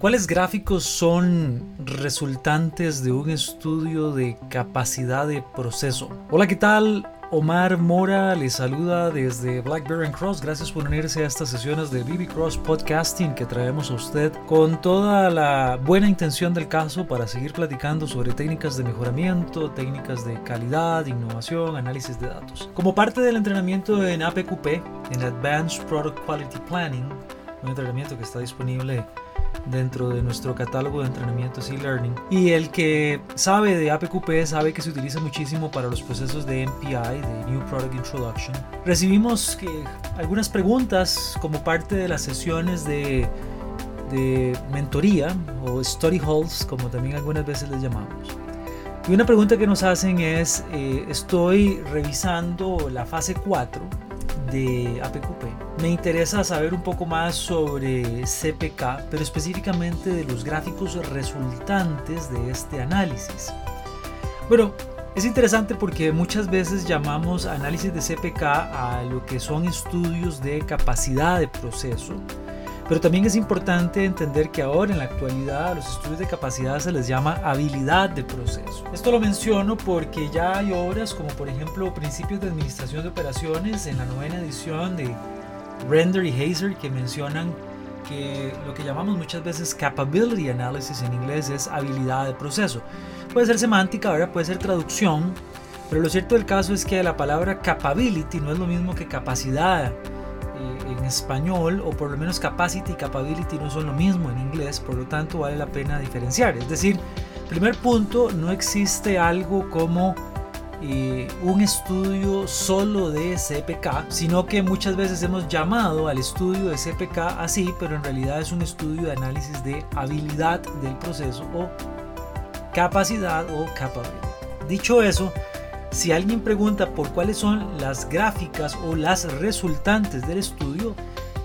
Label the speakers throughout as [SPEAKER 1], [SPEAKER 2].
[SPEAKER 1] ¿Cuáles gráficos son resultantes de un estudio de capacidad de proceso? Hola, ¿qué tal? Omar Mora les saluda desde Blackberry and Cross. Gracias por unirse a estas sesiones de BB Cross Podcasting que traemos a usted con toda la buena intención del caso para seguir platicando sobre técnicas de mejoramiento, técnicas de calidad, innovación, análisis de datos. Como parte del entrenamiento en APQP, en Advanced Product Quality Planning, un entrenamiento que está disponible dentro de nuestro catálogo de entrenamientos e-learning. Y el que sabe de APQP sabe que se utiliza muchísimo para los procesos de NPI, de New Product Introduction. Recibimos que, algunas preguntas como parte de las sesiones de, de mentoría o study halls, como también algunas veces les llamamos. Y una pregunta que nos hacen es, eh, estoy revisando la fase 4 de APQP. Me interesa saber un poco más sobre CPK, pero específicamente de los gráficos resultantes de este análisis. Bueno, es interesante porque muchas veces llamamos análisis de CPK a lo que son estudios de capacidad de proceso pero también es importante entender que ahora en la actualidad a los estudios de capacidad se les llama habilidad de proceso. Esto lo menciono porque ya hay obras como por ejemplo Principios de Administración de Operaciones en la novena edición de Render y Hazer que mencionan que lo que llamamos muchas veces capability analysis en inglés es habilidad de proceso. Puede ser semántica, ahora puede ser traducción, pero lo cierto del caso es que la palabra capability no es lo mismo que capacidad en español, o por lo menos capacity y capability no son lo mismo en inglés, por lo tanto vale la pena diferenciar. Es decir, primer punto, no existe algo como un estudio solo de CPK, sino que muchas veces hemos llamado al estudio de CPK así, pero en realidad es un estudio de análisis de habilidad del proceso o capacidad o capability. Dicho eso, si alguien pregunta por cuáles son las gráficas o las resultantes del estudio,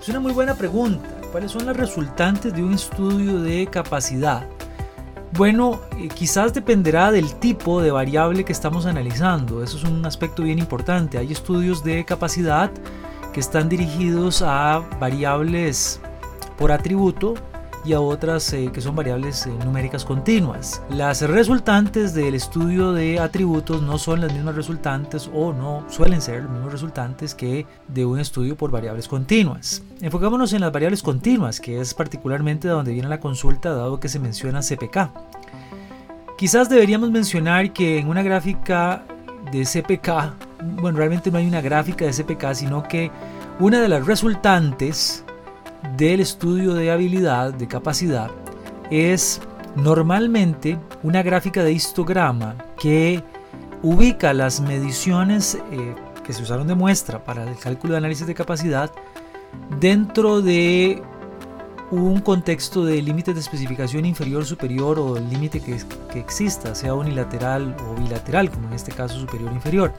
[SPEAKER 1] es una muy buena pregunta. ¿Cuáles son las resultantes de un estudio de capacidad? Bueno, eh, quizás dependerá del tipo de variable que estamos analizando. Eso es un aspecto bien importante. Hay estudios de capacidad que están dirigidos a variables por atributo y a otras eh, que son variables eh, numéricas continuas. Las resultantes del estudio de atributos no son las mismas resultantes o no suelen ser los mismos resultantes que de un estudio por variables continuas. Enfocémonos en las variables continuas, que es particularmente de donde viene la consulta dado que se menciona CPK. Quizás deberíamos mencionar que en una gráfica de CPK, bueno, realmente no hay una gráfica de CPK, sino que una de las resultantes del estudio de habilidad, de capacidad, es normalmente una gráfica de histograma que ubica las mediciones eh, que se usaron de muestra para el cálculo de análisis de capacidad dentro de un contexto de límite de especificación inferior, superior o límite que, que exista, sea unilateral o bilateral, como en este caso superior o inferior.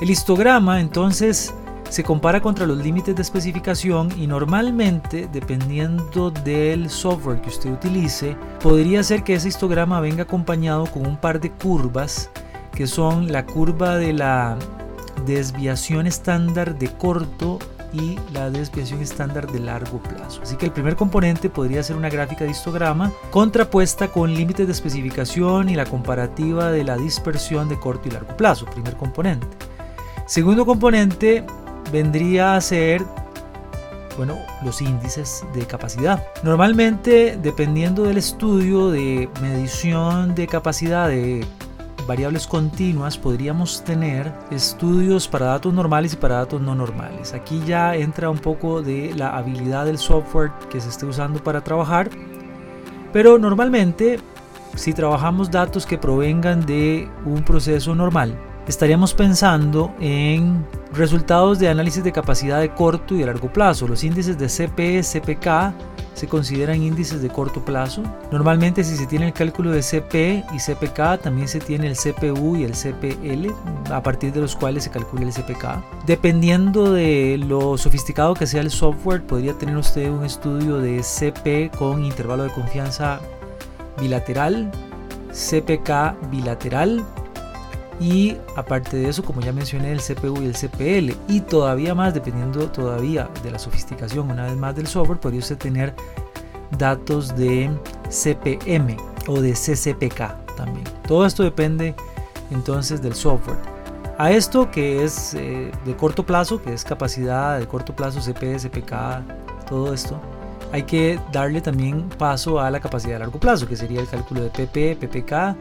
[SPEAKER 1] El histograma entonces se compara contra los límites de especificación y normalmente, dependiendo del software que usted utilice, podría ser que ese histograma venga acompañado con un par de curvas que son la curva de la desviación estándar de corto y la desviación estándar de largo plazo. Así que el primer componente podría ser una gráfica de histograma contrapuesta con límites de especificación y la comparativa de la dispersión de corto y largo plazo, primer componente. Segundo componente vendría a ser bueno, los índices de capacidad. Normalmente, dependiendo del estudio de medición de capacidad de variables continuas, podríamos tener estudios para datos normales y para datos no normales. Aquí ya entra un poco de la habilidad del software que se esté usando para trabajar, pero normalmente, si trabajamos datos que provengan de un proceso normal, estaríamos pensando en resultados de análisis de capacidad de corto y de largo plazo. Los índices de CP, CPK se consideran índices de corto plazo. Normalmente si se tiene el cálculo de CP y CPK, también se tiene el CPU y el CPL, a partir de los cuales se calcula el CPK. Dependiendo de lo sofisticado que sea el software, podría tener usted un estudio de CP con intervalo de confianza bilateral, CPK bilateral, y aparte de eso, como ya mencioné, el CPU y el CPL y todavía más, dependiendo todavía de la sofisticación, una vez más del software, podría usted tener datos de CPM o de CCPK también. Todo esto depende entonces del software. A esto que es eh, de corto plazo, que es capacidad de corto plazo, CP, CPK, todo esto, hay que darle también paso a la capacidad de largo plazo, que sería el cálculo de PP, PPK,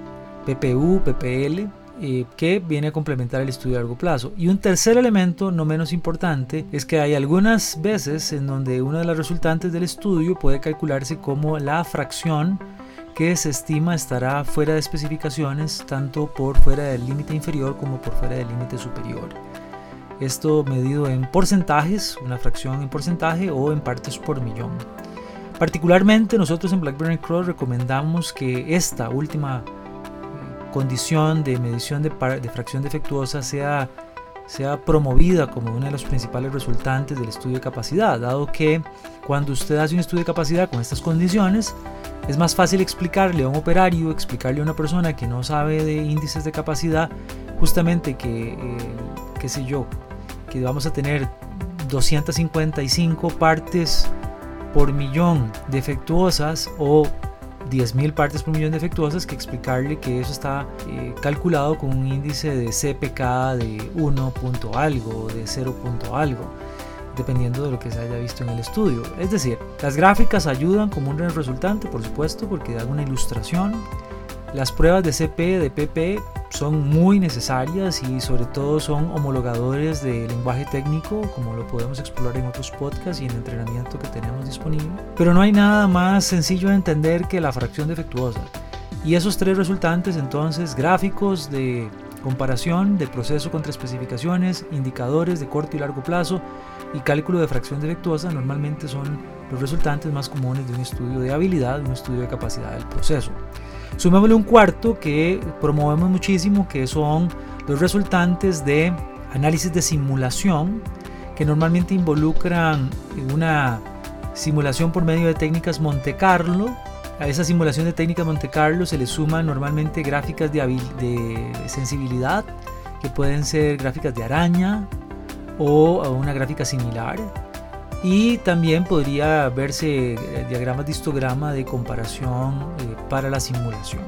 [SPEAKER 1] PPU, PPL, eh, que viene a complementar el estudio a largo plazo. Y un tercer elemento, no menos importante, es que hay algunas veces en donde una de las resultantes del estudio puede calcularse como la fracción que se estima estará fuera de especificaciones tanto por fuera del límite inferior como por fuera del límite superior. Esto medido en porcentajes, una fracción en porcentaje o en partes por millón. Particularmente nosotros en BlackBerry Cross recomendamos que esta última condición de medición de, de fracción defectuosa sea, sea promovida como uno de los principales resultantes del estudio de capacidad, dado que cuando usted hace un estudio de capacidad con estas condiciones, es más fácil explicarle a un operario, explicarle a una persona que no sabe de índices de capacidad, justamente que, eh, qué sé yo, que vamos a tener 255 partes por millón defectuosas o 10.000 partes por millón defectuosas que explicarle que eso está eh, calculado con un índice de CPK de 1 punto algo, de 0 punto algo, dependiendo de lo que se haya visto en el estudio. Es decir, las gráficas ayudan como un resultante, por supuesto, porque dan una ilustración. Las pruebas de CP, de PP son muy necesarias y sobre todo son homologadores de lenguaje técnico, como lo podemos explorar en otros podcasts y en el entrenamiento que tenemos disponible. Pero no hay nada más sencillo de entender que la fracción defectuosa. Y esos tres resultantes entonces, gráficos de comparación de proceso contra especificaciones, indicadores de corto y largo plazo y cálculo de fracción defectuosa normalmente son los resultantes más comunes de un estudio de habilidad, un estudio de capacidad del proceso. Sumémosle un cuarto que promovemos muchísimo, que son los resultantes de análisis de simulación, que normalmente involucran una simulación por medio de técnicas Monte Carlo. A esa simulación de técnicas Monte Carlo se le suman normalmente gráficas de, de sensibilidad, que pueden ser gráficas de araña o una gráfica similar y también podría verse eh, diagramas de histograma de comparación eh, para la simulación.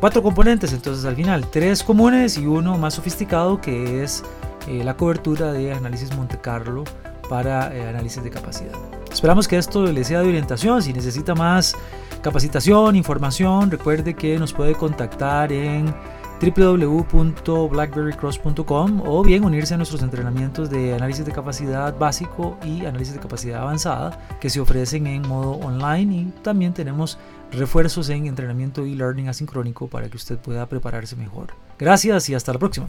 [SPEAKER 1] Cuatro componentes entonces al final, tres comunes y uno más sofisticado que es eh, la cobertura de análisis Monte Carlo para análisis de capacidad. Esperamos que esto le sea de orientación. Si necesita más capacitación, información, recuerde que nos puede contactar en www.blackberrycross.com o bien unirse a nuestros entrenamientos de análisis de capacidad básico y análisis de capacidad avanzada que se ofrecen en modo online y también tenemos refuerzos en entrenamiento y learning asincrónico para que usted pueda prepararse mejor. Gracias y hasta la próxima.